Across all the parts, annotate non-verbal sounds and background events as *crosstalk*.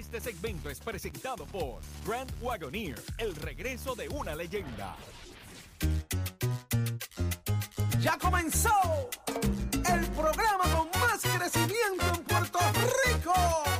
Este segmento es presentado por Grand Wagoneer, el regreso de una leyenda. Ya comenzó el programa con más crecimiento en Puerto Rico.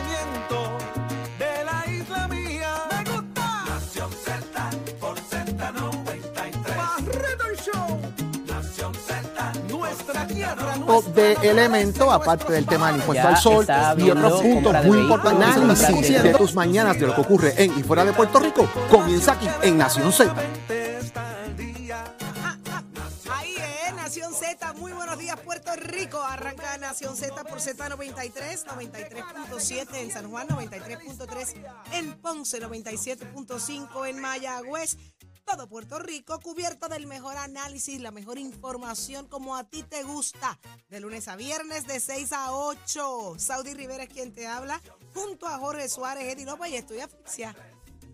de elemento, aparte del tema del impuesto Ya al sol y otros puntos muy importantes. de- Análisis de tus mañanas de lo que ocurre en y fuera de Puerto Rico comienza aquí en Nación Z. Nación Z, muy buenos días Puerto Rico. Arranca Nación Z por Z93, 93.7 en San Juan, 93.3 en Ponce, 97.5 en Mayagüez. Todo Puerto Rico cubierto del mejor análisis, la mejor información como a ti te gusta. De lunes a viernes de 6 a 8. Saudi Rivera es quien te habla, junto a Jorge Suárez, Eddie López y estoy asfixia.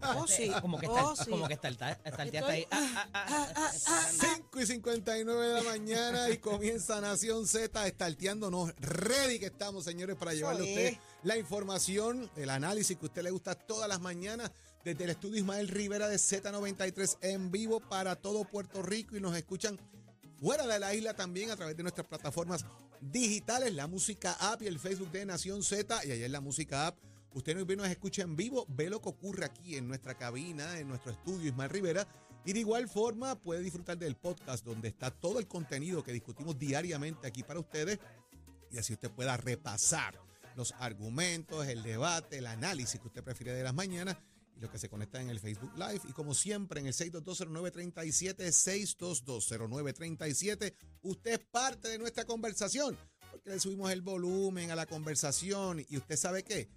Oh, sí. *laughs* Como que está, oh, sí. como que está, está, está el teatro ahí. Ah, ah, ah, Ah, ah, ah, 5 y 59 de la mañana y comienza Nación Z estarteándonos. Ready que estamos, señores, para llevarle a usted la información, el análisis que a usted le gusta todas las mañanas desde el estudio Ismael Rivera de Z93 en vivo para todo Puerto Rico y nos escuchan fuera de la isla también a través de nuestras plataformas digitales, la música app y el Facebook de Nación Z y ayer la música app. Usted nos nos escucha en vivo, ve lo que ocurre aquí en nuestra cabina, en nuestro estudio Ismael Rivera. Y de igual forma puede disfrutar del podcast donde está todo el contenido que discutimos diariamente aquí para ustedes y así usted pueda repasar los argumentos, el debate, el análisis que usted prefiere de las mañanas y lo que se conecta en el Facebook Live. Y como siempre, en el 6220937, 6220937, usted es parte de nuestra conversación porque le subimos el volumen a la conversación y usted sabe qué.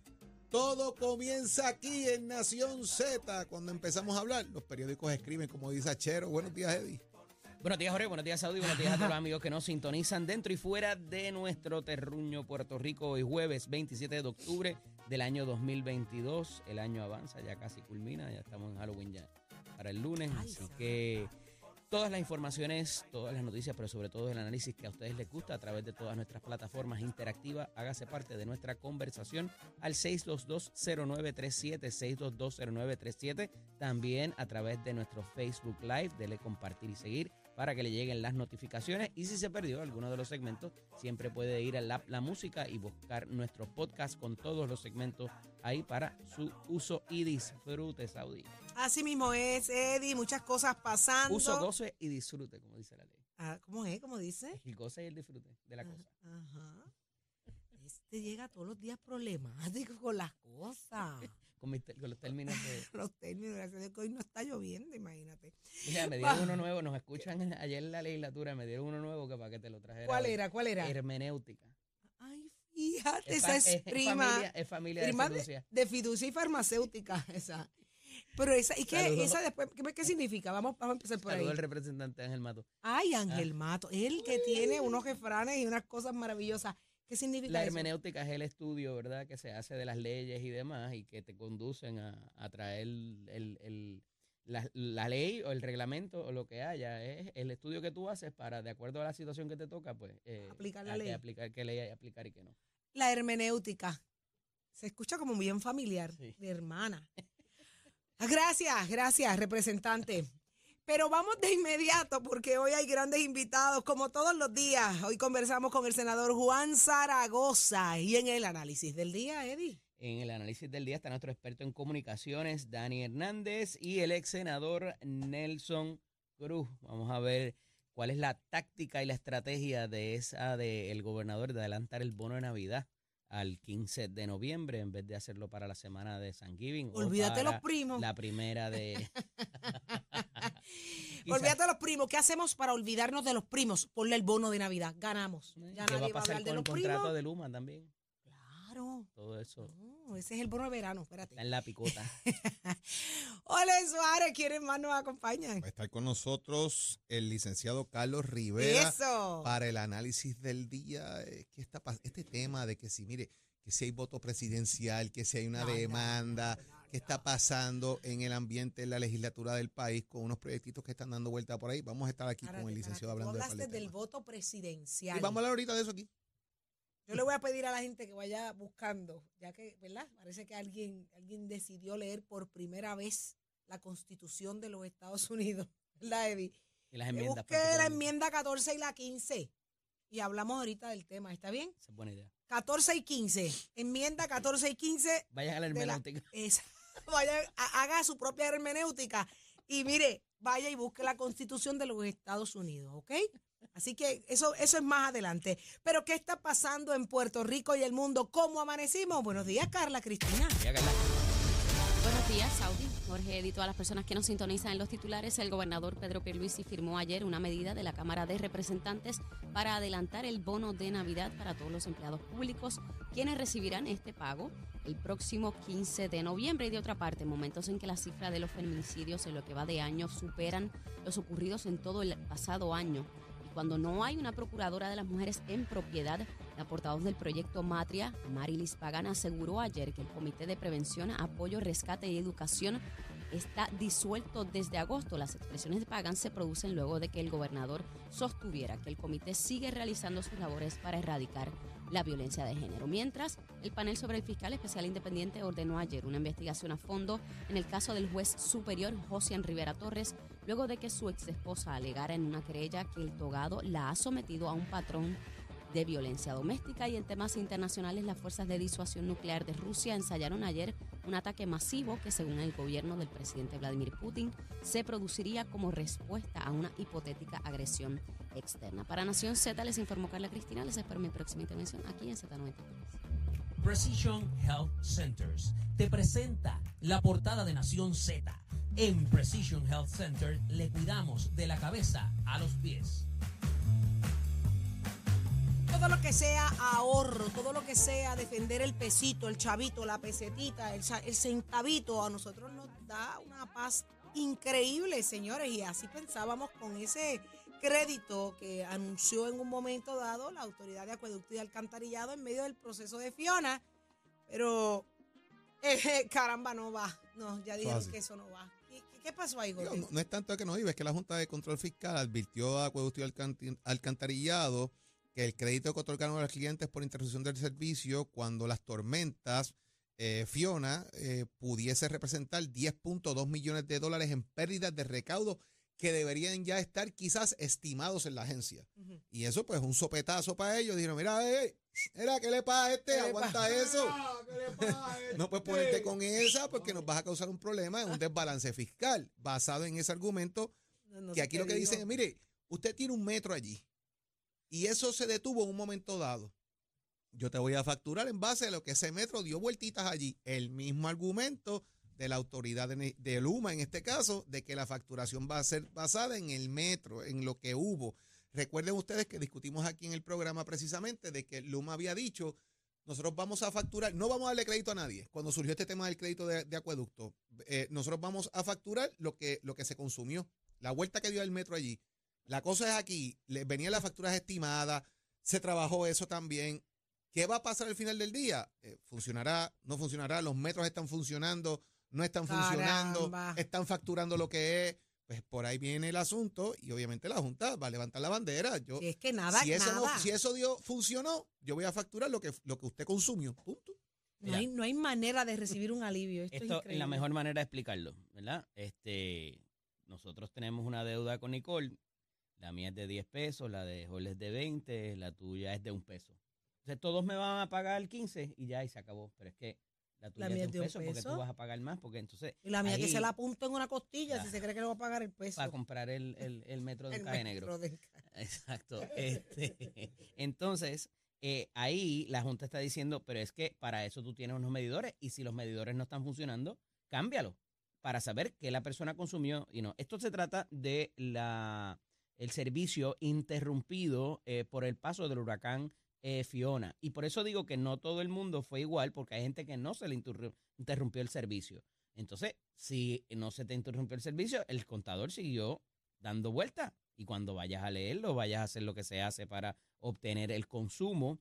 Todo comienza aquí en Nación Z. Cuando empezamos a hablar, los periódicos escriben, como dice Achero. Buenos días, Eddie. Buenos días, Jorge. Buenos días, Saudi. Buenos días a todos los amigos que nos sintonizan dentro y fuera de nuestro terruño Puerto Rico. Hoy jueves 27 de octubre del año 2022. El año avanza, ya casi culmina. Ya estamos en Halloween ya para el lunes. Así que todas las informaciones, todas las noticias, pero sobre todo el análisis que a ustedes les gusta a través de todas nuestras plataformas interactivas, hágase parte de nuestra conversación al 6220937, 6220937, también a través de nuestro Facebook Live, dele compartir y seguir para que le lleguen las notificaciones y si se perdió alguno de los segmentos, siempre puede ir a la, la música y buscar nuestro podcast con todos los segmentos ahí para su uso y disfrute, Saudi. Así mismo es, Eddie, muchas cosas pasando. Uso, goce y disfrute, como dice la ley. Ah, ¿Cómo es? ¿Cómo dice? El goce y el disfrute de la cosa. Ajá. Este llega todos los días problemático con las cosas. *laughs* Con, mis te- con los términos de... *laughs* Los términos, gracias a Dios que hoy no está lloviendo, imagínate. Mira, me dieron uno nuevo, nos escuchan ayer en la legislatura, me dieron uno nuevo que para que te lo trajera. ¿Cuál hoy. era? ¿Cuál era? Hermenéutica. Ay, fíjate, Es, esa es, es prima. familia, es familia de prima de, fiducia. de fiducia y farmacéutica, *laughs* esa. Pero esa, ¿y qué? Esa después, ¿qué, qué significa? Vamos, vamos a empezar por ahí. Al representante Ángel Mato. Ay, Ángel Mato, él que tiene unos refranes y unas cosas maravillosas. ¿Qué significa La eso? hermenéutica es el estudio, ¿verdad?, que se hace de las leyes y demás y que te conducen a, a traer el, el- la, la ley o el reglamento o lo que haya. Es el estudio que tú haces para, de acuerdo a la situación que te toca, pues... eh, Aplicar la hay que ley. aplicar qué ley hay que aplicar y qué no. La hermenéutica. Se escucha como bien familiar, Sí. de hermana. Gracias, gracias, representante. *laughs* Pero vamos de inmediato porque hoy hay grandes invitados, como todos los días. Hoy conversamos con el senador Juan Zaragoza y en el análisis del día, Eddie. En el análisis del día está nuestro experto en comunicaciones, Dani Hernández, y el ex senador Nelson Cruz. Vamos a ver cuál es la táctica y la estrategia de esa del gobernador de adelantar el bono de Navidad al 15 de noviembre en vez de hacerlo para la semana de San Giving. Olvídate los primos. La primera de. *laughs* Olvídate de los primos. ¿Qué hacemos para olvidarnos de los primos? Ponle el bono de Navidad. Ganamos. Ya ¿Qué va nadie a va a pasar hablar de con el los contrato primos. de Luma también? Claro. Todo eso No, ese es el bono de verano, espérate. está en la picota. *laughs* Hola Suárez, ¿quiénes más nos acompañan? Va a estar con nosotros el licenciado Carlos Rivera Eso. para el análisis del día. eh, ¿Qué está pas- Este tema de que si, mire, que si hay voto presidencial, que si hay una No, no, demanda, no, no, qué está pasando en el ambiente, en la legislatura del país, con unos proyectitos que están dando vuelta por ahí. Vamos a estar aquí con el licenciado hablando de hablaste del voto presidencial. Y vamos a hablar ahorita de eso aquí. Yo le voy a pedir a la gente que vaya buscando, ya que, ¿verdad? Parece que alguien, alguien decidió leer por primera vez la Constitución de los Estados Unidos, *laughs* ¿verdad, Eddie? Y las enmiendas. busque la enmienda 14 y la 15 y hablamos ahorita del tema, ¿está bien? Esa es buena idea. 14 y 15, enmienda 14 y 15, Vayan a la De la- hermenéutica. *laughs* vaya, ha- haga su propia hermenéutica y mire, vaya y busque la Constitución de los Estados Unidos, ¿ok? Así que eso, eso es más adelante. Pero ¿qué está pasando en Puerto Rico y el mundo? ¿Cómo amanecimos? Buenos días, Carla Cristina. Días, Saudi. Jorge Eddy, todas las personas que nos sintonizan en los titulares, el gobernador Pedro Pierluisi firmó ayer una medida de la Cámara de Representantes para adelantar el bono de Navidad para todos los empleados públicos, quienes recibirán este pago el próximo 15 de noviembre. Y de otra parte, en momentos en que la cifra de los feminicidios en lo que va de año superan los ocurridos en todo el pasado año. Y cuando no hay una procuradora de las mujeres en propiedad, la portavoz del proyecto Matria, Marilis Pagana, aseguró ayer que el Comité de Prevención, Apoyo, Rescate y Educación está disuelto desde agosto. Las expresiones de Pagan se producen luego de que el gobernador sostuviera que el comité sigue realizando sus labores para erradicar la violencia de género. Mientras, el panel sobre el fiscal especial independiente ordenó ayer una investigación a fondo en el caso del juez superior Josian Rivera Torres, luego de que su ex esposa alegara en una querella que el togado la ha sometido a un patrón de violencia doméstica y en temas internacionales las fuerzas de disuasión nuclear de Rusia ensayaron ayer un ataque masivo que según el gobierno del presidente Vladimir Putin se produciría como respuesta a una hipotética agresión externa. Para Nación Z les informó Carla Cristina, les espero mi próxima intervención aquí en Z93. Precision Health Centers te presenta la portada de Nación Z. En Precision Health Center le cuidamos de la cabeza a los pies. Todo lo que sea ahorro, todo lo que sea defender el pesito, el chavito, la pesetita, el, centavito, a nosotros nos da una paz increíble, señores. Y así pensábamos con ese crédito que anunció en un momento dado la Autoridad de Acueducto y Alcantarillado en medio del proceso de Fiona. Pero, eh, *laughs* caramba, no va. No, ya dijeron que eso no va. ¿Qué, qué pasó ahí, no, no es tanto que no iba, es que la Junta de Control Fiscal advirtió a Acueducto y Alcantarillado que el crédito que otorgaron a los clientes por interrupción del servicio cuando las tormentas eh, Fiona eh, pudiese representar 10.2 millones de dólares en pérdidas de recaudo que deberían ya estar quizás estimados en la agencia. Ujú. Y eso pues un sopetazo para ellos. Dijeron, mira, eh, mira, ¿qué le pasa a este? ¿Qué le Aguanta eso. *laughs* ¿Qué le pasa a *laughs* No puedes este? ponerte con esa porque nos vas a causar un problema, un *laughs* desbalance fiscal. Basado en ese argumento, No, no que aquí lo que digo. dicen es, mire, usted tiene un metro allí y eso se detuvo en un momento dado. Yo te voy a facturar en base a lo que ese metro dio vueltitas allí. El mismo argumento de la autoridad de, Luma, en este caso, de que la facturación va a ser basada en el metro, en lo que hubo. Recuerden ustedes que discutimos aquí en el programa precisamente de que Luma había dicho, nosotros vamos a facturar, no vamos a darle crédito a nadie. Cuando surgió este tema del crédito de, de acueducto, eh, nosotros vamos a facturar lo que, lo que se consumió, la vuelta que dio el metro allí. La cosa es aquí, le, venían las facturas estimadas, se trabajó eso también. ¿Qué va a pasar al final del día? Eh, ¿Funcionará? ¿No funcionará? ¿Los metros están funcionando? ¿No están funcionando? Caramba. ¿Están facturando lo que es? Pues por ahí viene el asunto y obviamente la Junta va a levantar la bandera. Yo, Si es que nada, si, eso no- nada. si eso dio, funcionó, yo voy a facturar lo que, lo que usted consumió. Punto. No hay, no hay manera de recibir un alivio. Esto, es Esto es increíble. la mejor manera de explicarlo, ¿verdad? Este, nosotros tenemos una deuda con Nicole. La mía es de 10 pesos, la de Jorge es de 20, la tuya es de un peso. Entonces todos me van a pagar 15 y ya, y se acabó. Pero es que la tuya mía es de un peso, porque peso. tú vas a pagar más, porque entonces Y la mía que ahí, se la apunta en una costilla si se cree que le va a pagar el peso. para comprar el, el, el metro de El negro. *laughs* Exacto. Este, entonces, eh, ahí la Junta está diciendo, pero es que para eso tú tienes unos medidores y si los medidores no están funcionando, cámbialo para saber qué la persona consumió y no. Esto se trata de la el servicio interrumpido eh, por el paso del huracán eh, Fiona. Y por eso digo que no todo el mundo fue igual, porque hay gente que no se le interru- interrumpió el servicio. Entonces, si no se te interrumpió el servicio, el contador siguió dando vuelta. Y cuando vayas a leerlo, vayas a hacer lo que se hace para obtener el consumo,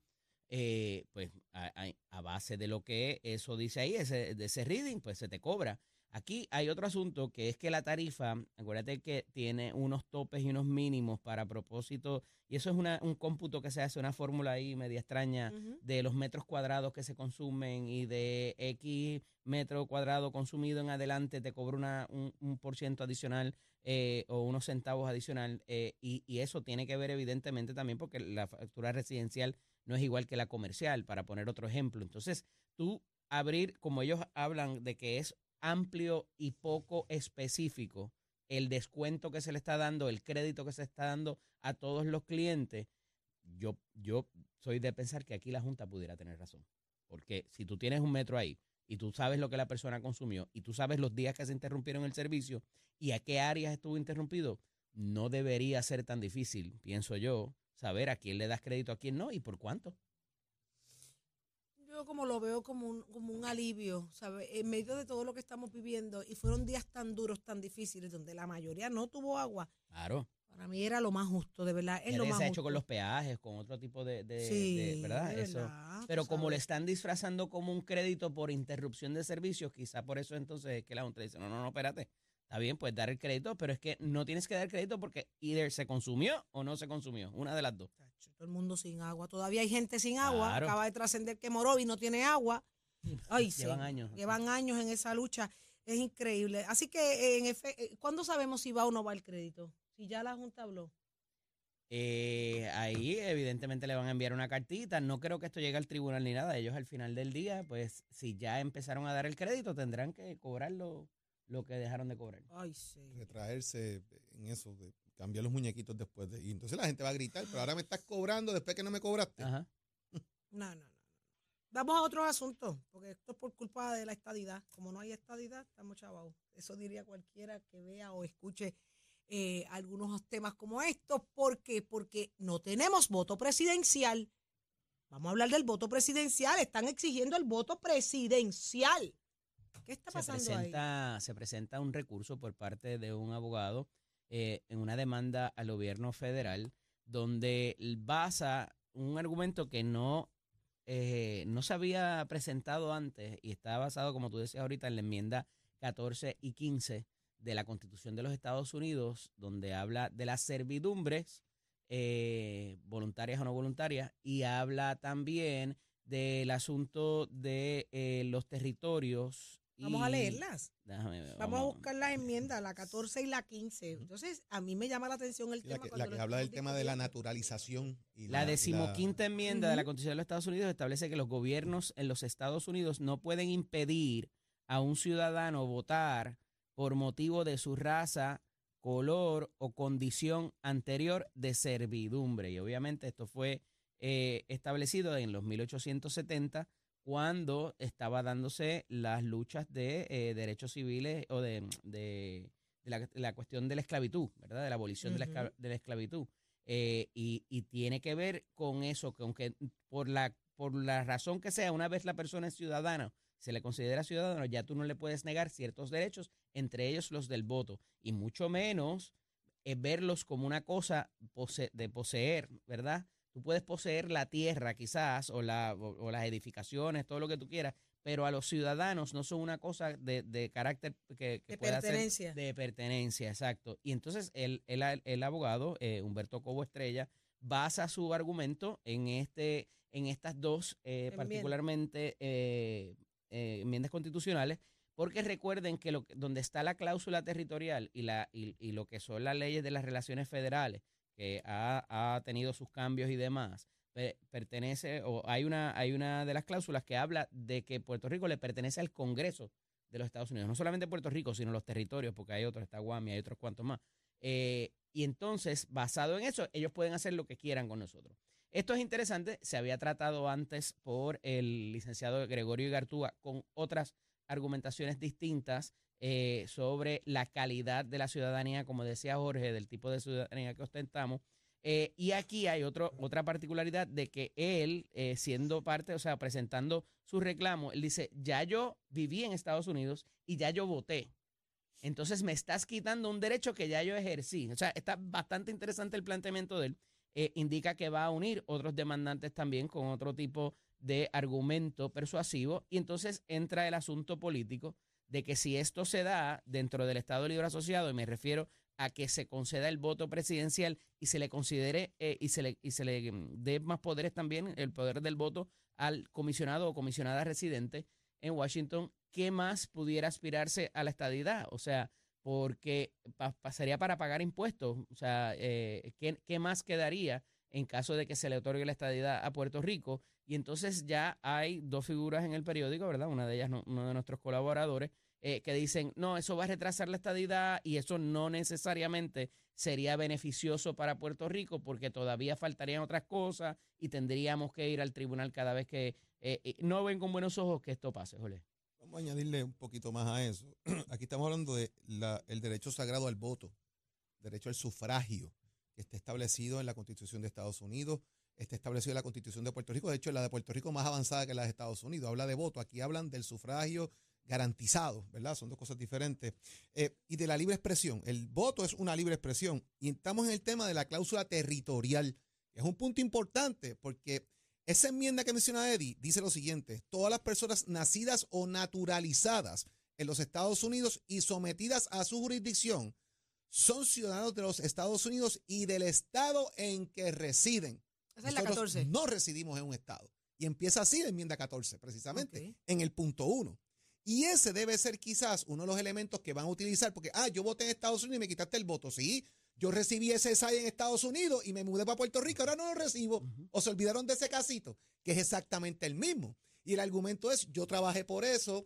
eh, pues a- a- base de lo que eso dice ahí, ese, de ese reading, pues se te cobra. Aquí hay otro asunto que es que la tarifa, acuérdate que tiene unos topes y unos mínimos para propósito, y eso es una, un cómputo que se hace, una fórmula ahí media extraña Ujú. de los metros cuadrados que se consumen y de X metro cuadrado consumido en adelante te cobra una, un, un por ciento adicional eh, o unos centavos adicional eh, y, y eso tiene que ver evidentemente también porque la factura residencial no es igual que la comercial, para poner otro ejemplo. Entonces, tú abrir, como ellos hablan de que es amplio y poco específico el descuento que se le está dando, el crédito que se está dando a todos los clientes, yo, yo soy de pensar que aquí la Junta pudiera tener razón. Porque si tú tienes un metro ahí y tú sabes lo que la persona consumió y tú sabes los días que se interrumpieron el servicio y a qué áreas estuvo interrumpido, no debería ser tan difícil, pienso yo, saber a quién le das crédito, a quién no y por cuánto. Como lo veo como un, como un alivio, ¿sabes? En medio de todo lo que estamos viviendo y fueron días tan duros, tan difíciles, donde la mayoría no tuvo agua, Claro. para mí era lo más justo, de verdad, es lo se más ha justo. hecho con los peajes, con otro tipo de, de- sí, de- ¿verdad? de Eso. verdad, Pero como le están disfrazando como un crédito por interrupción de servicios, quizá por eso entonces es que la Junta dice, no, no, no, espérate. Está bien, pues dar el crédito, pero es que no tienes que dar crédito porque either se consumió o no se consumió. Una de las dos. Todo el mundo sin agua. Todavía hay gente sin agua. Claro. Acaba de trascender que Morovi no tiene agua. *laughs* Ay, sí. Llevan años. Llevan años en esa lucha. Es increíble. Así que, en efe- eh, ¿cuándo sabemos si va o no va el crédito? Si ya la Junta habló. Eh, ahí evidentemente le van a enviar una cartita. No creo que esto llegue al tribunal ni nada. Ellos al final del día, pues si ya empezaron a dar el crédito, tendrán que cobrar lo, lo que dejaron de cobrar. Ay, sí. retraerse en eso, de cambiar los muñequitos después de. Y entonces la gente va a gritar, pero ahora me estás cobrando después que no me cobraste. Ajá. *laughs* No, no, no. Vamos a otros asuntos, porque esto es por culpa de la estadidad. Como no hay estadidad, estamos chavados. Eso diría cualquiera que vea o escuche eh, algunos temas como estos. ¿Por qué? Porque no tenemos voto presidencial. Vamos a hablar del voto presidencial. Están exigiendo el voto presidencial. ¿Qué está se pasando ahí? presenta, se presenta un recurso por parte de un abogado eh, en una demanda al gobierno federal donde basa un argumento que no, eh, no se había presentado antes y está basado, como tú decías ahorita, en la enmienda 14 y 15 de la Constitución de los Estados Unidos, donde habla de las servidumbres eh, voluntarias o no voluntarias y habla también del asunto de eh, los territorios. Vamos a leerlas. Déjame ver, Vamos a buscar las enmiendas, la 14 y la 15. Entonces, a mí me llama la atención el La tema. que, la habla del tema de la naturalización. Y La decimoquinta enmienda de la. Constitución de los Estados Unidos establece que los gobiernos en los Estados Unidos no pueden impedir a un ciudadano votar por motivo de su raza, color o condición anterior de servidumbre. Y obviamente esto fue eh, establecido en los 1870 cuando estaba dándose las luchas de eh, derechos civiles o de, de- de la, la cuestión de la esclavitud, ¿verdad? De la abolición de, la, de esclavitud. Eh, y, y tiene que ver con eso, que aunque por la, por la razón que sea, una vez la persona es ciudadana, se le considera ciudadano, ya tú no le puedes negar ciertos derechos, entre ellos los del voto, y mucho menos eh, verlos como una cosa pose- de poseer, ¿verdad? Tú puedes poseer la tierra quizás, o, la, o, o las edificaciones, todo lo que tú quieras, pero a los ciudadanos no son una cosa de, de carácter que, que De pueda ser pertenencia. de pertenencia, exacto. Y entonces el, el, el abogado, eh, Humberto Cobo Estrella, basa su argumento en este, en estas dos, eh, particularmente eh, eh, enmiendas constitucionales, porque recuerden que lo, que- donde está la cláusula territorial y, la, y, y lo que son las leyes de las relaciones federales, que ha, ha tenido sus cambios y demás, pe- pertenece, o hay una, hay una de las cláusulas que habla de que Puerto Rico le pertenece al Congreso de los Estados Unidos, no solamente Puerto Rico, sino los territorios, porque hay otros, está Guam y hay otros cuantos más. Eh, y entonces, basado en eso, ellos pueden hacer lo que quieran con nosotros. Esto es interesante, se había tratado antes por el licenciado Gregorio Igartúa con otras argumentaciones distintas eh, sobre la calidad de la ciudadanía, como decía Jorge, del tipo de ciudadanía que ostentamos. Eh, y aquí hay otro, otra particularidad de que él, eh, siendo parte, o sea, presentando su reclamo, él dice, ya yo viví en Estados Unidos y ya yo voté. Entonces me estás quitando un derecho que ya yo ejercí. O sea, está bastante interesante el planteamiento de él. Eh, indica que va a unir otros demandantes también con otro tipo de argumento persuasivo y entonces entra el asunto político de que si esto se da dentro del Estado Libre Asociado, y me refiero a que se conceda el voto presidencial y se le considere eh, y se le, y se le mm, dé más poderes también, el poder del voto al comisionado o comisionada residente en Washington, ¿qué más pudiera aspirarse a la estadidad? O sea, porque pasaría para pagar impuestos. O sea, eh, ¿qué, ¿qué, más quedaría en caso de que se le otorgue la estadidad a Puerto Rico? Y entonces ya hay dos figuras en el periódico, ¿verdad? Una de ellas, uno de nuestros colaboradores, eh, que dicen, no, eso va a retrasar la estadidad y eso no necesariamente sería beneficioso para Puerto Rico porque todavía faltarían otras cosas y tendríamos que ir al tribunal cada vez que eh, no ven con buenos ojos que esto pase, Jolé. Vamos a añadirle un poquito más a eso. *clears throat* Aquí estamos hablando del el derecho sagrado al voto, derecho al sufragio, que está establecido en la Constitución de Estados Unidos, está establecido en la Constitución de Puerto Rico. De hecho, la de Puerto Rico más avanzada que la de Estados Unidos. Habla de voto. Aquí hablan del sufragio garantizado, ¿verdad? Son dos cosas diferentes. Eh, y de la libre expresión. El voto es una libre expresión. Y estamos en el tema de la cláusula territorial. Es un punto importante porque esa enmienda que menciona Eddie dice lo siguiente, todas las personas nacidas o naturalizadas en los Estados Unidos y sometidas a su jurisdicción son ciudadanos de los Estados Unidos y del estado en que residen. Esa es la 14. No residimos en un estado. Y empieza así la enmienda 14, precisamente, en el punto 1. Y ese debe ser quizás uno de los elementos que van a utilizar, porque, ah, yo voté en Estados Unidos y me quitaste el voto. Sí, yo recibí ese SAI en Estados Unidos y me mudé para Puerto Rico, ahora no lo recibo. O se olvidaron de ese casito, que es exactamente el mismo. Y el argumento es, yo trabajé por eso,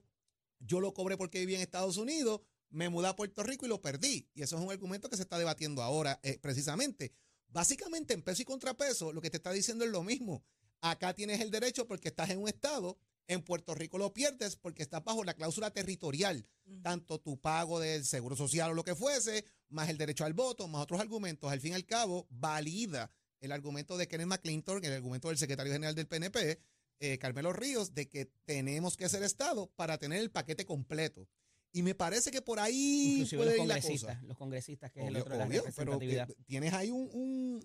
yo lo cobré porque viví en Estados Unidos, me mudé a Puerto Rico y lo perdí. Y eso es un argumento que se está debatiendo ahora, eh, precisamente. Básicamente, en peso y contrapeso, lo que te está diciendo es lo mismo. Acá tienes el derecho porque estás en un estado en Puerto Rico lo pierdes porque estás bajo la cláusula territorial, tanto tu pago del seguro social o lo que fuese, más el derecho al voto, más otros argumentos. Al fin y al cabo, valida el argumento de Kenneth McClinton, el argumento del secretario general del PNP, eh, Carmelo Ríos, de que tenemos que ser Estado para tener el paquete completo. Y me parece que por ahí puede los congresistas, los congresistas, que es el otro obvio, pero tienes ahí un,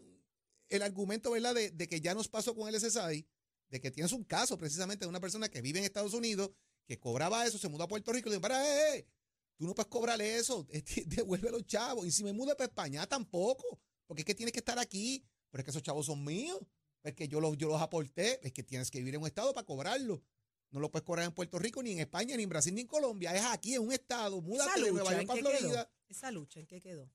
el argumento, ¿verdad?, de, de, que ya nos pasó con el SSI, de que tienes un caso precisamente de una persona que vive en Estados Unidos, que cobraba eso, se mudó a Puerto Rico y le dijo, para, eh, eh, tú no puedes cobrarle eso, *laughs* devuelve los chavos. Y si me mudo para España, tampoco, porque es que tienes que estar aquí, pero es que esos chavos son míos, es que yo los, yo los aporté, es que tienes que vivir en un estado para cobrarlo. No lo puedes cobrar en Puerto Rico, ni en España, ni en Brasil, ni en Colombia. Es aquí, en un estado. Múdate de Nueva York para Florida. Esa lucha, ¿en qué quedó?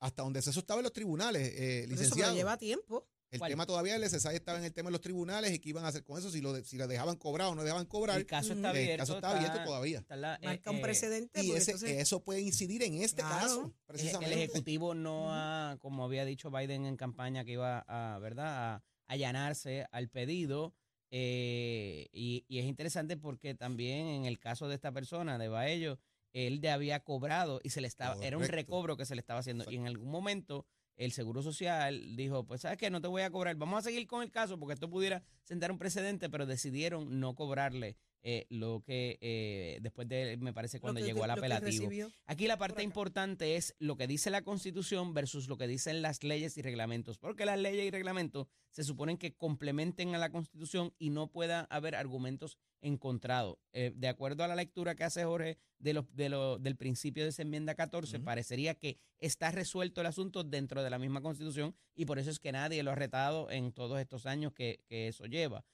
Hasta donde eso estaba en los tribunales, eh, licenciado. Eso lleva tiempo. El tema todavía el SSI estaba en el tema de los tribunales y qué iban a hacer con eso, si lo, si lo dejaban cobrar o no dejaban cobrar. El caso está abierto. El caso está, abierto todavía. Marca un eh, precedente. Y eso puede incidir en este caso, precisamente. El, Ejecutivo no ha, como había dicho Biden en campaña, que iba a, ¿verdad? a allanarse al pedido. Eh, y, es interesante porque también en el caso de esta persona, de Baello, él ya había cobrado y se le estaba, era un recobro que se le estaba haciendo. Y en algún momento el Seguro Social dijo, pues sabes que no te voy a cobrar, vamos a seguir con el caso porque esto pudiera sentar un precedente, pero decidieron no cobrarle eh, lo que eh, después de, me parece, cuando llegó al apelativo. Aquí la parte importante es lo que dice la Constitución versus lo que dicen las leyes y reglamentos, porque las leyes y reglamentos se suponen que complementen a la Constitución y no pueda haber argumentos encontrados. Eh, de acuerdo a la lectura que hace Jorge de los, de lo, del principio de esa enmienda 14, parecería que está resuelto el asunto dentro de la misma Constitución y por eso es que nadie lo ha retado en todos estos años que, que eso lleva.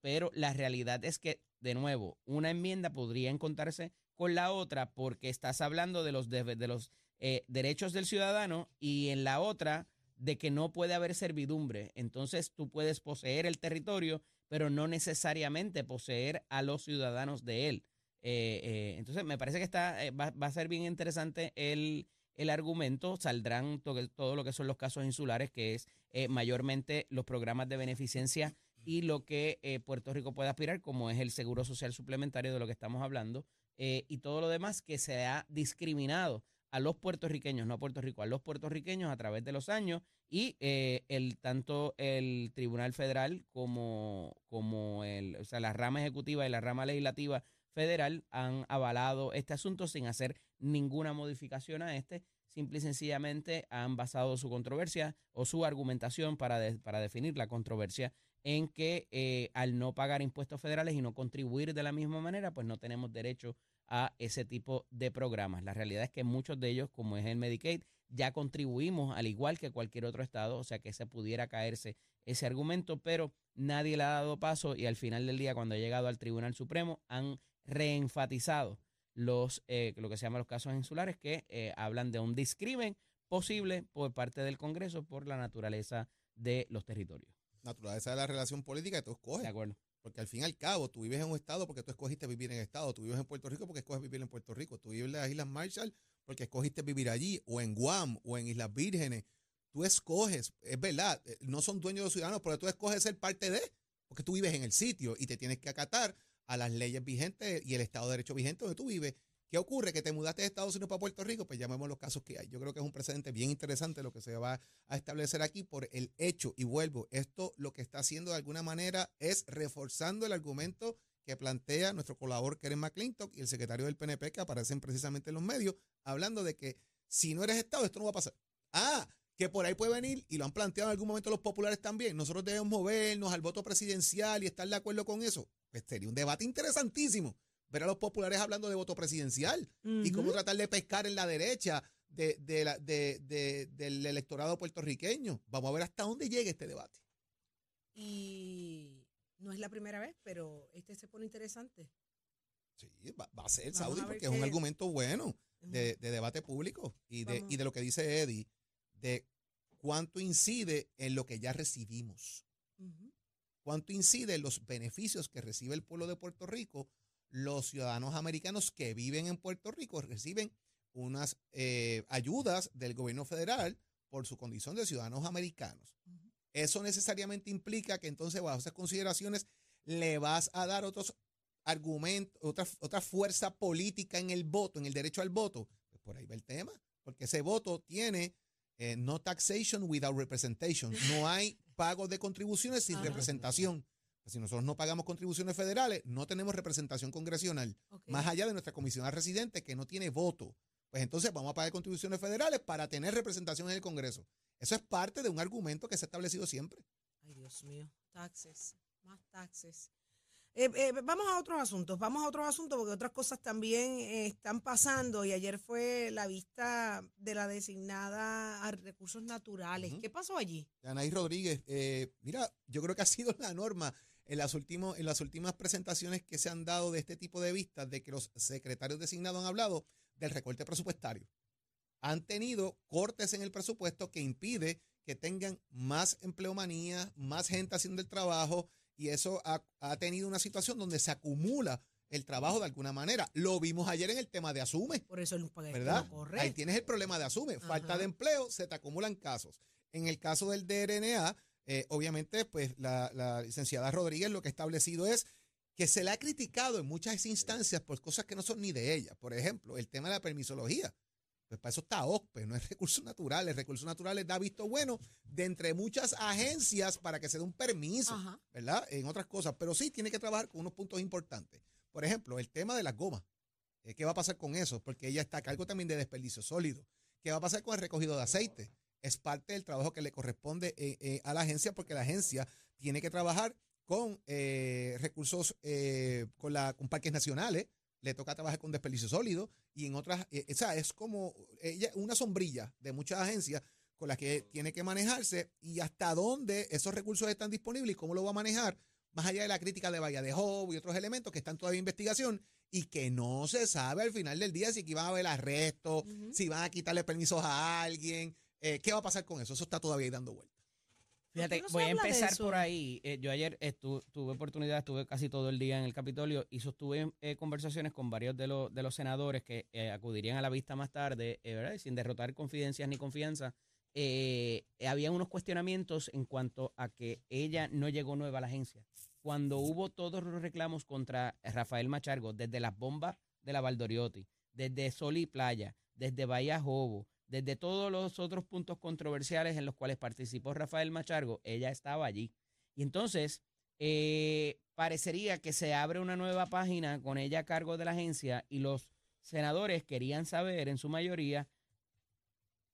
pero la realidad es que de nuevo, una enmienda podría encontrarse con la otra porque estás hablando de los, de, los eh, derechos del ciudadano y en la otra de que no puede haber servidumbre. Entonces tú puedes poseer el territorio, pero no necesariamente poseer a los ciudadanos de él. Eh, eh, entonces me parece que está, va, va, a ser bien interesante el, el argumento. Saldrán todo, todo, lo que son los casos insulares, que es mayormente los programas de beneficencia y lo que eh, Puerto Rico puede aspirar, como es el seguro social suplementario de lo que estamos hablando, eh, y todo lo demás que se ha discriminado a los puertorriqueños, no a Puerto Rico, a los puertorriqueños a través de los años, y eh, el tanto el Tribunal Federal como, como el, o sea, la rama ejecutiva y la rama legislativa federal han avalado este asunto sin hacer ninguna modificación a este, simple y sencillamente han basado su controversia o su argumentación para, para definir la controversia en que eh, al no pagar impuestos federales y no contribuir de la misma manera, pues no tenemos derecho a ese tipo de programas. La realidad es que muchos de ellos, como es el Medicaid, ya contribuimos al igual que cualquier otro estado, o sea que se pudiera caerse ese argumento, pero nadie le ha dado paso y al final del día, cuando ha llegado al Tribunal Supremo, han reenfatizado los, eh, lo que se llama los casos insulares, que eh, hablan de un discrimen posible por parte del Congreso por la naturaleza de los territorios. Naturaleza de la relación política que tú escoges. De acuerdo. Porque al fin y al cabo, tú vives en un estado porque tú escogiste vivir en el estado. Tú vives en Puerto Rico porque escoges vivir en Puerto Rico. Tú vives en las Islas Marshall porque escogiste vivir allí, o en Guam, o en Islas Vírgenes. Tú escoges, es verdad, eh, no son dueños de los ciudadanos, pero tú escoges ser parte de, porque tú vives en el sitio y te tienes que acatar a las leyes vigentes y el Estado de Derecho vigente donde tú vives. ¿Qué ocurre? Que te mudaste de Estados Unidos para Puerto Rico, pues llamemos los casos que hay. Yo creo que es un precedente bien interesante lo que se va a establecer aquí por el hecho. Y vuelvo, esto lo que está haciendo de alguna manera es reforzando el argumento que plantea nuestro colaborador Keren McClintock y el secretario del PNP que aparecen precisamente en los medios, hablando de que si no eres Estado, esto no va a pasar. Ah, que por ahí puede venir, y lo han planteado en algún momento los populares también, nosotros debemos movernos al voto presidencial y estar de acuerdo con eso. Pues sería un debate interesantísimo ver a los populares hablando de voto presidencial y cómo tratar de pescar en la derecha de, del electorado puertorriqueño. Vamos a ver hasta dónde llega este debate. Y no es la primera vez, pero este se pone interesante. Sí, va, a ser, Saudi, porque es un argumento bueno de, debate público y de, y de lo que dice Eddie, de cuánto incide en lo que ya recibimos. Cuánto incide en los beneficios que recibe el pueblo de Puerto Rico. Los ciudadanos americanos que viven en Puerto Rico reciben unas eh, ayudas del gobierno federal por su condición de ciudadanos americanos. Eso necesariamente implica que entonces, bajo esas consideraciones, le vas a dar otros argumentos, otra, otra fuerza política en el voto, en el derecho al voto. Pues por ahí va el tema, porque ese voto tiene eh, no taxation without representation. No hay pago de contribuciones sin representación. Si nosotros no pagamos contribuciones federales, no tenemos representación congresional. Más allá de nuestra comisión residente que no tiene voto. Pues entonces vamos a pagar contribuciones federales para tener representación en el Congreso. Eso es parte de un argumento que se ha establecido siempre. Ay, Dios mío, taxes, más taxes. Eh, eh, vamos a otros asuntos, vamos a otros asuntos porque otras cosas también eh, están pasando y ayer fue la vista de la designada a recursos naturales. ¿Qué pasó allí? Anaí Rodríguez, mira, yo creo que ha sido la norma en las, últimos, en las últimas presentaciones que se han dado de este tipo de vistas, de que los secretarios designados han hablado del recorte presupuestario. Han tenido cortes en el presupuesto que impide que tengan más empleomanía, más gente haciendo el trabajo, y eso ha, tenido una situación donde se acumula el trabajo de alguna manera. Lo vimos ayer en el tema de Asume. Por eso el ¿verdad? Ahí tienes el problema de Asume. Falta de empleo, se te acumulan casos. En el caso del DRNA, eh, obviamente, pues la, la, licenciada Rodríguez lo que ha establecido es que se le ha criticado en muchas instancias por cosas que no son ni de ella. Por ejemplo, el tema de la permisología. Pues para eso está OCPE, no es *laughs* recursos naturales. Recursos naturales da visto bueno de entre muchas agencias para que se dé un permiso, ¿verdad? En otras cosas. Pero sí tiene que trabajar con unos puntos importantes. Por ejemplo, el tema de las gomas. Eh, ¿Qué va a pasar con eso? Porque ella está a cargo también de desperdicio sólido. ¿Qué va a pasar con el recogido de aceite? Es parte del trabajo que le corresponde eh, eh, a la agencia porque la agencia tiene que trabajar con recursos, con, la, con parques nacionales, le toca trabajar con desperdicio sólido y en otras, eh, o sea, es como ella, una sombrilla de muchas agencias con las que tiene que manejarse y hasta dónde esos recursos están disponibles y cómo lo va a manejar, más allá de la crítica de Bahía de Job y otros elementos que están todavía en investigación y que no se sabe al final del día si aquí van a haber arresto, si van a quitarle permisos a alguien, eh, qué va a pasar con eso, eso está todavía ahí dando vueltas. Fíjate, voy a empezar por ahí. Eh, yo ayer tuve oportunidad, estuve casi todo el día en el Capitolio y sostuve eh, conversaciones con varios de, los, de los senadores que eh, acudirían a la vista más tarde, ¿verdad? sin derrotar confidencias ni confianza. había unos cuestionamientos en cuanto a que ella no llegó nueva a la agencia. Cuando hubo todos los reclamos contra Rafael Machargo, desde las bombas de la Valdoriotti, desde Sol y Playa, desde Bahía Jobo, desde todos los otros puntos controversiales en los cuales participó Rafael Machargo, ella estaba allí. Y entonces, eh, parecería que se abre una nueva página con ella a cargo de la agencia y los senadores querían saber, en su mayoría,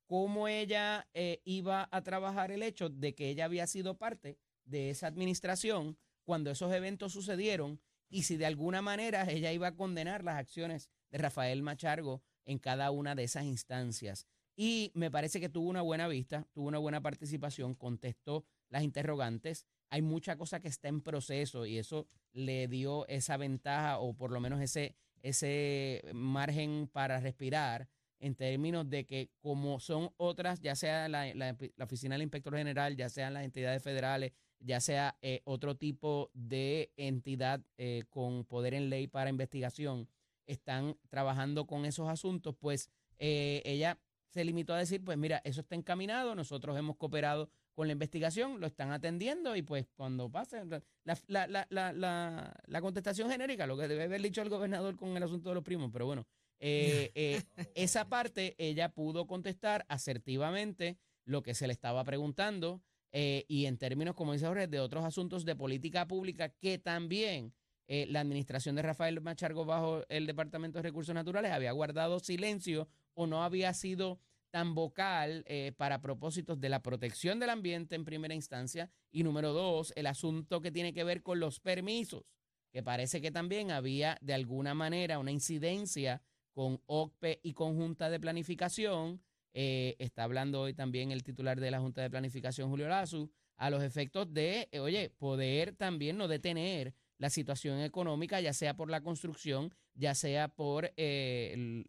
cómo ella eh, iba a trabajar el hecho de que ella había sido parte de esa administración cuando esos eventos sucedieron y si de alguna manera ella iba a condenar las acciones de Rafael Machargo en cada una de esas instancias. Y me parece que tuvo una buena vista, tuvo una buena participación, contestó las interrogantes. Hay mucha cosa que está en proceso y eso le dio esa ventaja o por lo menos ese, ese margen para respirar en términos de que como son otras, ya sea la, la, oficina del inspector general, ya sean las entidades federales, ya sea eh, otro tipo de entidad eh, con poder en ley para investigación, están trabajando con esos asuntos, pues eh, ella se limitó a decir, pues mira, eso está encaminado, nosotros hemos cooperado con la investigación, lo están atendiendo y pues cuando pase la, la, la, la, contestación genérica, lo que debe haber dicho el gobernador con el asunto de los primos, pero bueno, eh, *laughs* eh, esa parte ella pudo contestar asertivamente lo que se le estaba preguntando eh, y en términos, como dice Jorge, de otros asuntos de política pública que también la administración de Rafael Machargo bajo el Departamento de Recursos Naturales había guardado silencio o no había sido tan vocal para propósitos de la protección del ambiente en primera instancia y número dos, el asunto que tiene que ver con los permisos, que parece que también había de alguna manera una incidencia con OCPE y con Junta de Planificación. Eh, está hablando hoy también el titular de la Junta de Planificación, Julio Lazu, a los efectos de, eh, oye, poder también no detener la situación económica, ya sea por la construcción, ya sea por eh,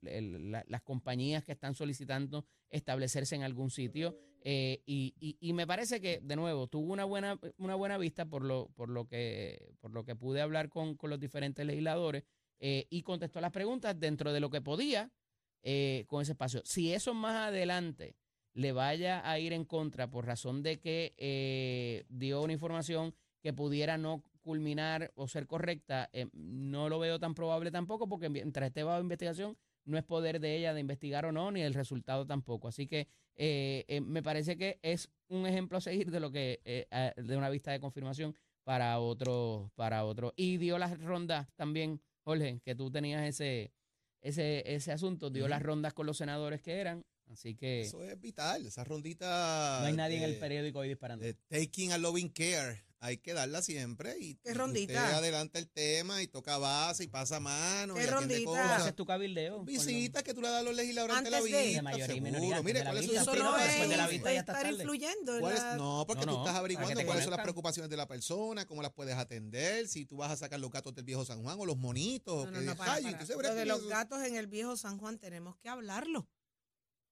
las compañías que están solicitando establecerse en algún sitio. y, me parece que, de nuevo, tuvo una buena, una buena vista por lo, por lo, que, por lo que pude hablar con, con los diferentes legisladores eh, y contestó las preguntas dentro de lo que podía eh, con ese espacio. Si eso más adelante le vaya a ir en contra por razón de que eh, dio una información que pudiera no culminar o ser correcta, no lo veo tan probable tampoco porque mientras esté bajo investigación no es poder de ella de investigar o no, ni el resultado tampoco. Así que me parece que es un ejemplo a seguir de lo que de una vista de confirmación para otro, para otro. Y dio las rondas también Jorge, que tú tenías ese, ese, ese asunto, dio las rondas con los senadores que eran. Así que. Eso es vital, esa rondita. No hay nadie en el periódico hoy disparando. taking a loving care hay que darla siempre y ¿Qué rondita? adelanta el tema y toca base y pasa mano ¿Qué y rondita? haces tu cabildeo? Visitas que tú le das a los legisladores ante la vista. De mayoría y minoría. Mire, ¿cuáles son Eso no es de la vista ya estar influyendo. No, porque no, tú estás averiguando cuáles son las preocupaciones de la persona, cómo las puedes atender, si tú vas a sacar los gatos del viejo San Juan o los monitos. No, no, no, para, para. Lo de los gatos en el viejo San Juan tenemos que hablarlo.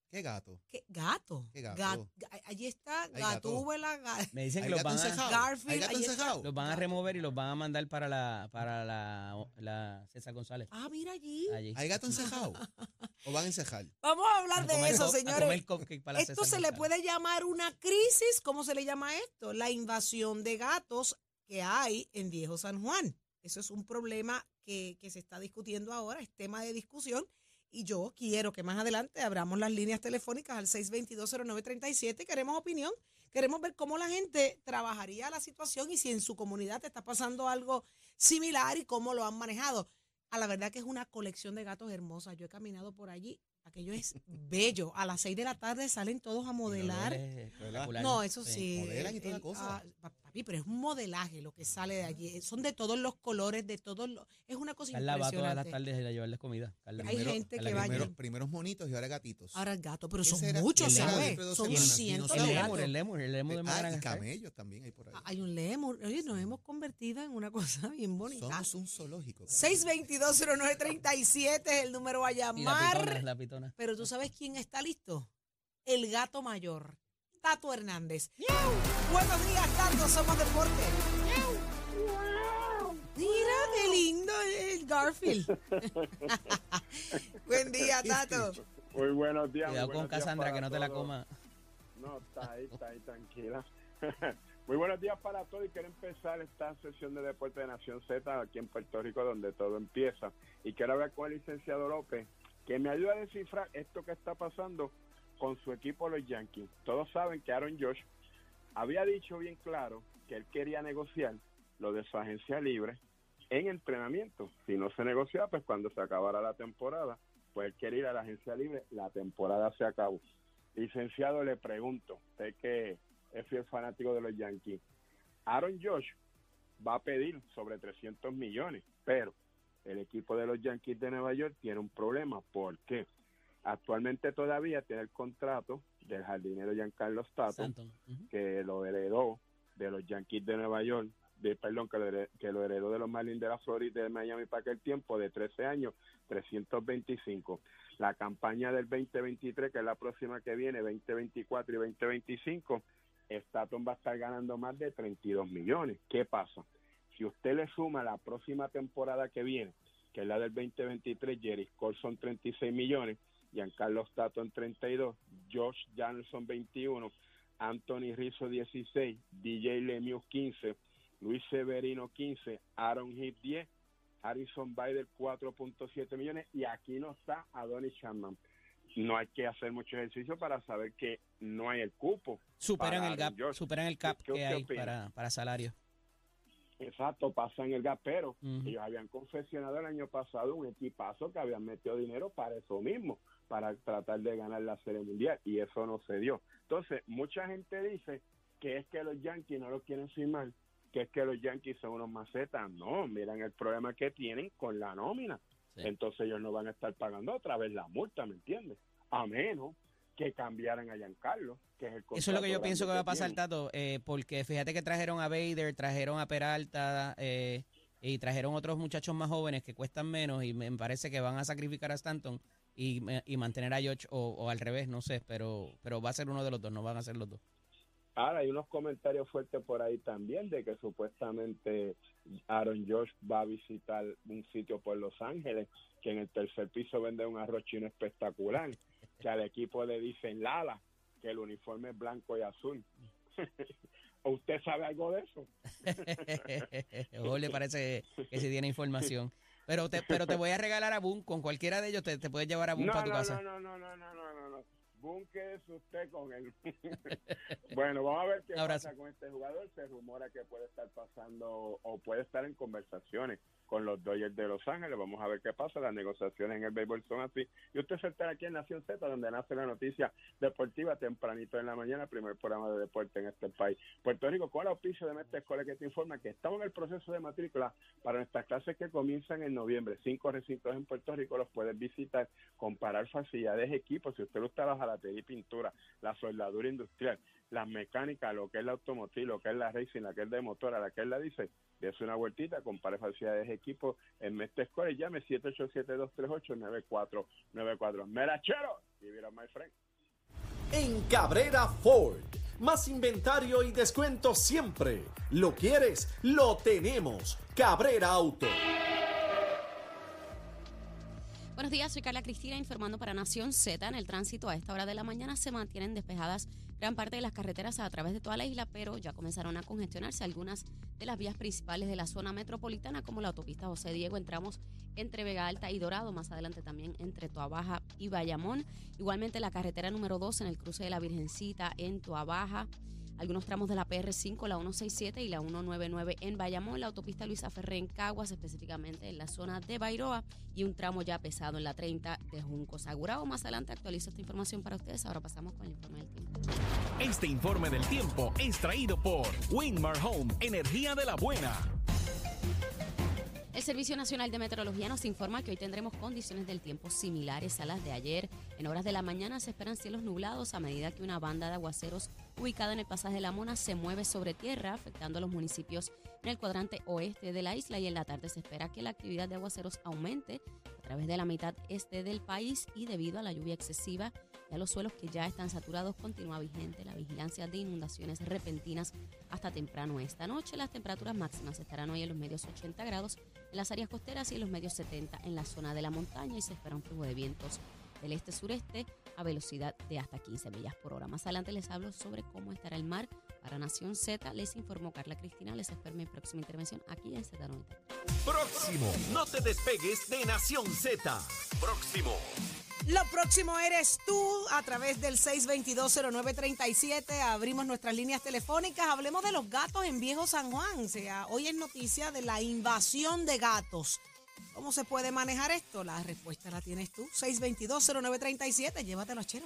¿Qué gato? ¿Qué gato? ¿Qué gato? allí está Gatúbela. *laughs* Me dicen que los van, a, Garfield, los van a remover y los van a mandar para la para la, la César González. Ah, mira allí. ¿Hay gato encejado? ¿O van a encejar? Vamos a hablar de eso, señores. esto se le puede llamar una crisis. ¿Cómo se le llama esto? La invasión de gatos que hay en Viejo San Juan. Eso es un problema que, que se está discutiendo ahora, es tema de discusión y yo quiero que más adelante abramos las líneas telefónicas al 6220937. Queremos opinión. Queremos ver cómo la gente trabajaría la situación y si en su comunidad está pasando algo similar y cómo lo han manejado. A la verdad que es una colección de gatos hermosa. Yo he caminado por allí. Aquello es bello. A las 6 de la tarde salen todos a modelar. No, eso sí. Modelan y toda cosa. Ah, pero es un modelaje lo que sale de allí. Son de todos los colores, de todos los. Es una cosa Carla impresionante. va todas las tardes a llevarles comida. Hay gente que va primero, Primeros monitos y ahora gatitos. Ahora gatos, pero son muchos, ¿sabes? Son cientos de gatos. El lemur, el lemur de ah, y camellos también hay por ahí. Hay un lemur. Oye, nos hemos convertido en una cosa *laughs* bien bonita. Somos un zoológico. 6220937 es el número a llamar. la pitona, la pitona. Pero tú sabes quién está listo? El gato mayor. Tato Hernández. Buenos días, Tato, somos deporte. Mira qué lindo el Garfield. *laughs* Buen día, Tato. Muy buenos días. Cuidado con Cassandra, que no te la coma. No, está ahí, está ahí, tranquila. *laughs* Muy buenos días para todos y quiero empezar esta sesión de Deporte de Nación Z aquí en Puerto Rico donde todo empieza. Y quiero hablar con el licenciado López que me ayude a descifrar esto que está pasando con su equipo los Yankees. Todos saben que Aaron Josh había dicho bien claro que él quería negociar lo de su agencia libre en entrenamiento. Si no se negociaba, pues cuando se acabara la temporada, pues él quería ir a la agencia libre, la temporada se acabó. Licenciado, le pregunto, usted que es fiel fanático de los Yankees, Aaron Josh va a pedir sobre 300 millones, pero el equipo de los Yankees de Nueva York tiene un problema. ¿Por qué? Actualmente todavía tiene el contrato del jardinero Giancarlo Stato. Ujú. que lo heredó de los Yankees de Nueva York, de, perdón, que lo, heredó, que lo heredó de los Marlins de la Florida y de Miami para aquel tiempo, de 13 años, 325. La campaña del 2023, que es la próxima que viene, 2024 y 2025, Staton va a estar ganando más de 32 millones. ¿Qué pasa? Si usted le suma la próxima temporada que viene, que es la del 2023, Jerry Colson 36 millones, Giancarlo Staton 32, Josh Janelson 21, Anthony Rizzo 16, DJ Lemieux 15, Luis Severino 15, Aaron Heath 10, Harrison Biden 4.7 millones y aquí no está Adonis Chapman. No hay que hacer mucho ejercicio para saber que no hay el cupo. Superan el gap, George. superan el cap ¿Qué- que hay para, para salario. Exacto, pasan el gap, pero Ujú. ellos habían confeccionado el año pasado un equipazo que habían metido dinero para eso mismo, para tratar de ganar la Serie Mundial, y eso no se dio. Entonces, mucha gente dice que es que los Yankees no lo quieren firmar, que es que los Yankees son unos macetas. No, miran el problema que tienen con la nómina. Sí. Entonces ellos no van a estar pagando otra vez la multa, ¿me entiendes? A menos que cambiaran a Giancarlo, que es el Eso es lo que yo pienso que va a pasar. Tato, eh, porque fíjate que trajeron a Bader, trajeron a Peralta eh, y trajeron otros muchachos más jóvenes que cuestan menos y me parece que van a sacrificar a Stanton y, y mantener a George o, o al revés, no sé, pero, pero va a ser uno de los dos, no van a ser los dos. Ahora hay unos comentarios fuertes por ahí también de que supuestamente Aaron Josh va a visitar un sitio por Los Ángeles, que en el tercer piso vende un arroz chino espectacular, que al equipo le dicen Lala, que el uniforme es blanco y azul. *laughs* ¿Usted sabe algo de eso? *laughs* o le parece que sí tiene información. Pero te, pero te *laughs* voy a regalar a Boone, con cualquiera de ellos te, te puedes llevar a No, para tu no, casa. no, no, no, no, no, no, no. Búnquese usted con él. *laughs* bueno, vamos a ver qué abrazo. pasa con este jugador. Se rumora que puede estar pasando o puede estar en conversaciones con los Dodgers de Los Ángeles. Vamos a ver qué pasa. Las negociaciones en el béisbol son así. Y usted se aquí en Nación Z, donde nace la noticia deportiva tempranito en la mañana, primer programa de deporte en este país. Puerto Rico, con el auspicio de Mestre Escuela que te informa que estamos en el proceso de matrícula para nuestras clases que comienzan en noviembre. Cinco recintos en Puerto Rico los puedes visitar, comparar facilidades, equipos. Si usted gusta la jalatería y pintura, la soldadura industrial, las mecánicas, lo que es la automotriz, lo que es la racing, la que es de motora, la que es la dice, dése una vueltita, compare facilidades, equipos en Mestre Escuela y llame 787-238-9494. Merachero, it up, my friend. En Cabrera Ford. Más inventario y descuento siempre. ¿Lo quieres? Lo tenemos. Cabrera Auto. Buenos días, soy Carla Cristina informando para Nación Z. En el tránsito a esta hora de la mañana se mantienen despejadas gran parte de las carreteras a través de toda la isla, pero ya comenzaron a congestionarse algunas de las vías principales de la zona metropolitana, como la autopista José Diego, entramos entre Vega Alta y Dorado, más adelante también entre Toabaja y Bayamón. Igualmente la carretera número 2 en el cruce de la Virgencita en Toabaja. Algunos tramos de la PR5, la 167 y la 199 en Bayamón, la autopista Luisa Ferré en Caguas, específicamente en la zona de Bairoa, y un tramo ya pesado en la 30 de Juncos. Agurado, más adelante actualizo esta información para ustedes. Ahora pasamos con el informe del tiempo. Este informe del tiempo es traído por Winmar Home, energía de la buena. El Servicio Nacional de Meteorología nos informa que hoy tendremos condiciones del tiempo similares a las de ayer. En horas de la mañana se esperan cielos nublados a medida que una banda de aguaceros ubicada en el pasaje de la Mona se mueve sobre tierra, afectando a los municipios en el cuadrante oeste de la isla y en la tarde se espera que la actividad de aguaceros aumente a través de la mitad este del país y debido a la lluvia excesiva y a los suelos que ya están saturados continúa vigente la vigilancia de inundaciones repentinas hasta temprano esta noche. Las temperaturas máximas estarán hoy en los medios 80 grados en las áreas costeras y en los medios 70 en la zona de la montaña y se espera un flujo de vientos del este-sureste a velocidad de hasta 15 millas por hora. Más adelante les hablo sobre cómo estará el mar para Nación Z. Les informó Carla Cristina. Les espero mi próxima intervención aquí en Z90. Próximo. No te despegues de Nación Z. Próximo. Lo próximo eres tú a través del 6220937. Abrimos nuestras líneas telefónicas. Hablemos de los gatos en Viejo San Juan. O sea, hoy es noticia de la invasión de gatos. ¿Cómo se puede manejar esto? La respuesta la tienes tú. 6220937. Llévatelo, chero.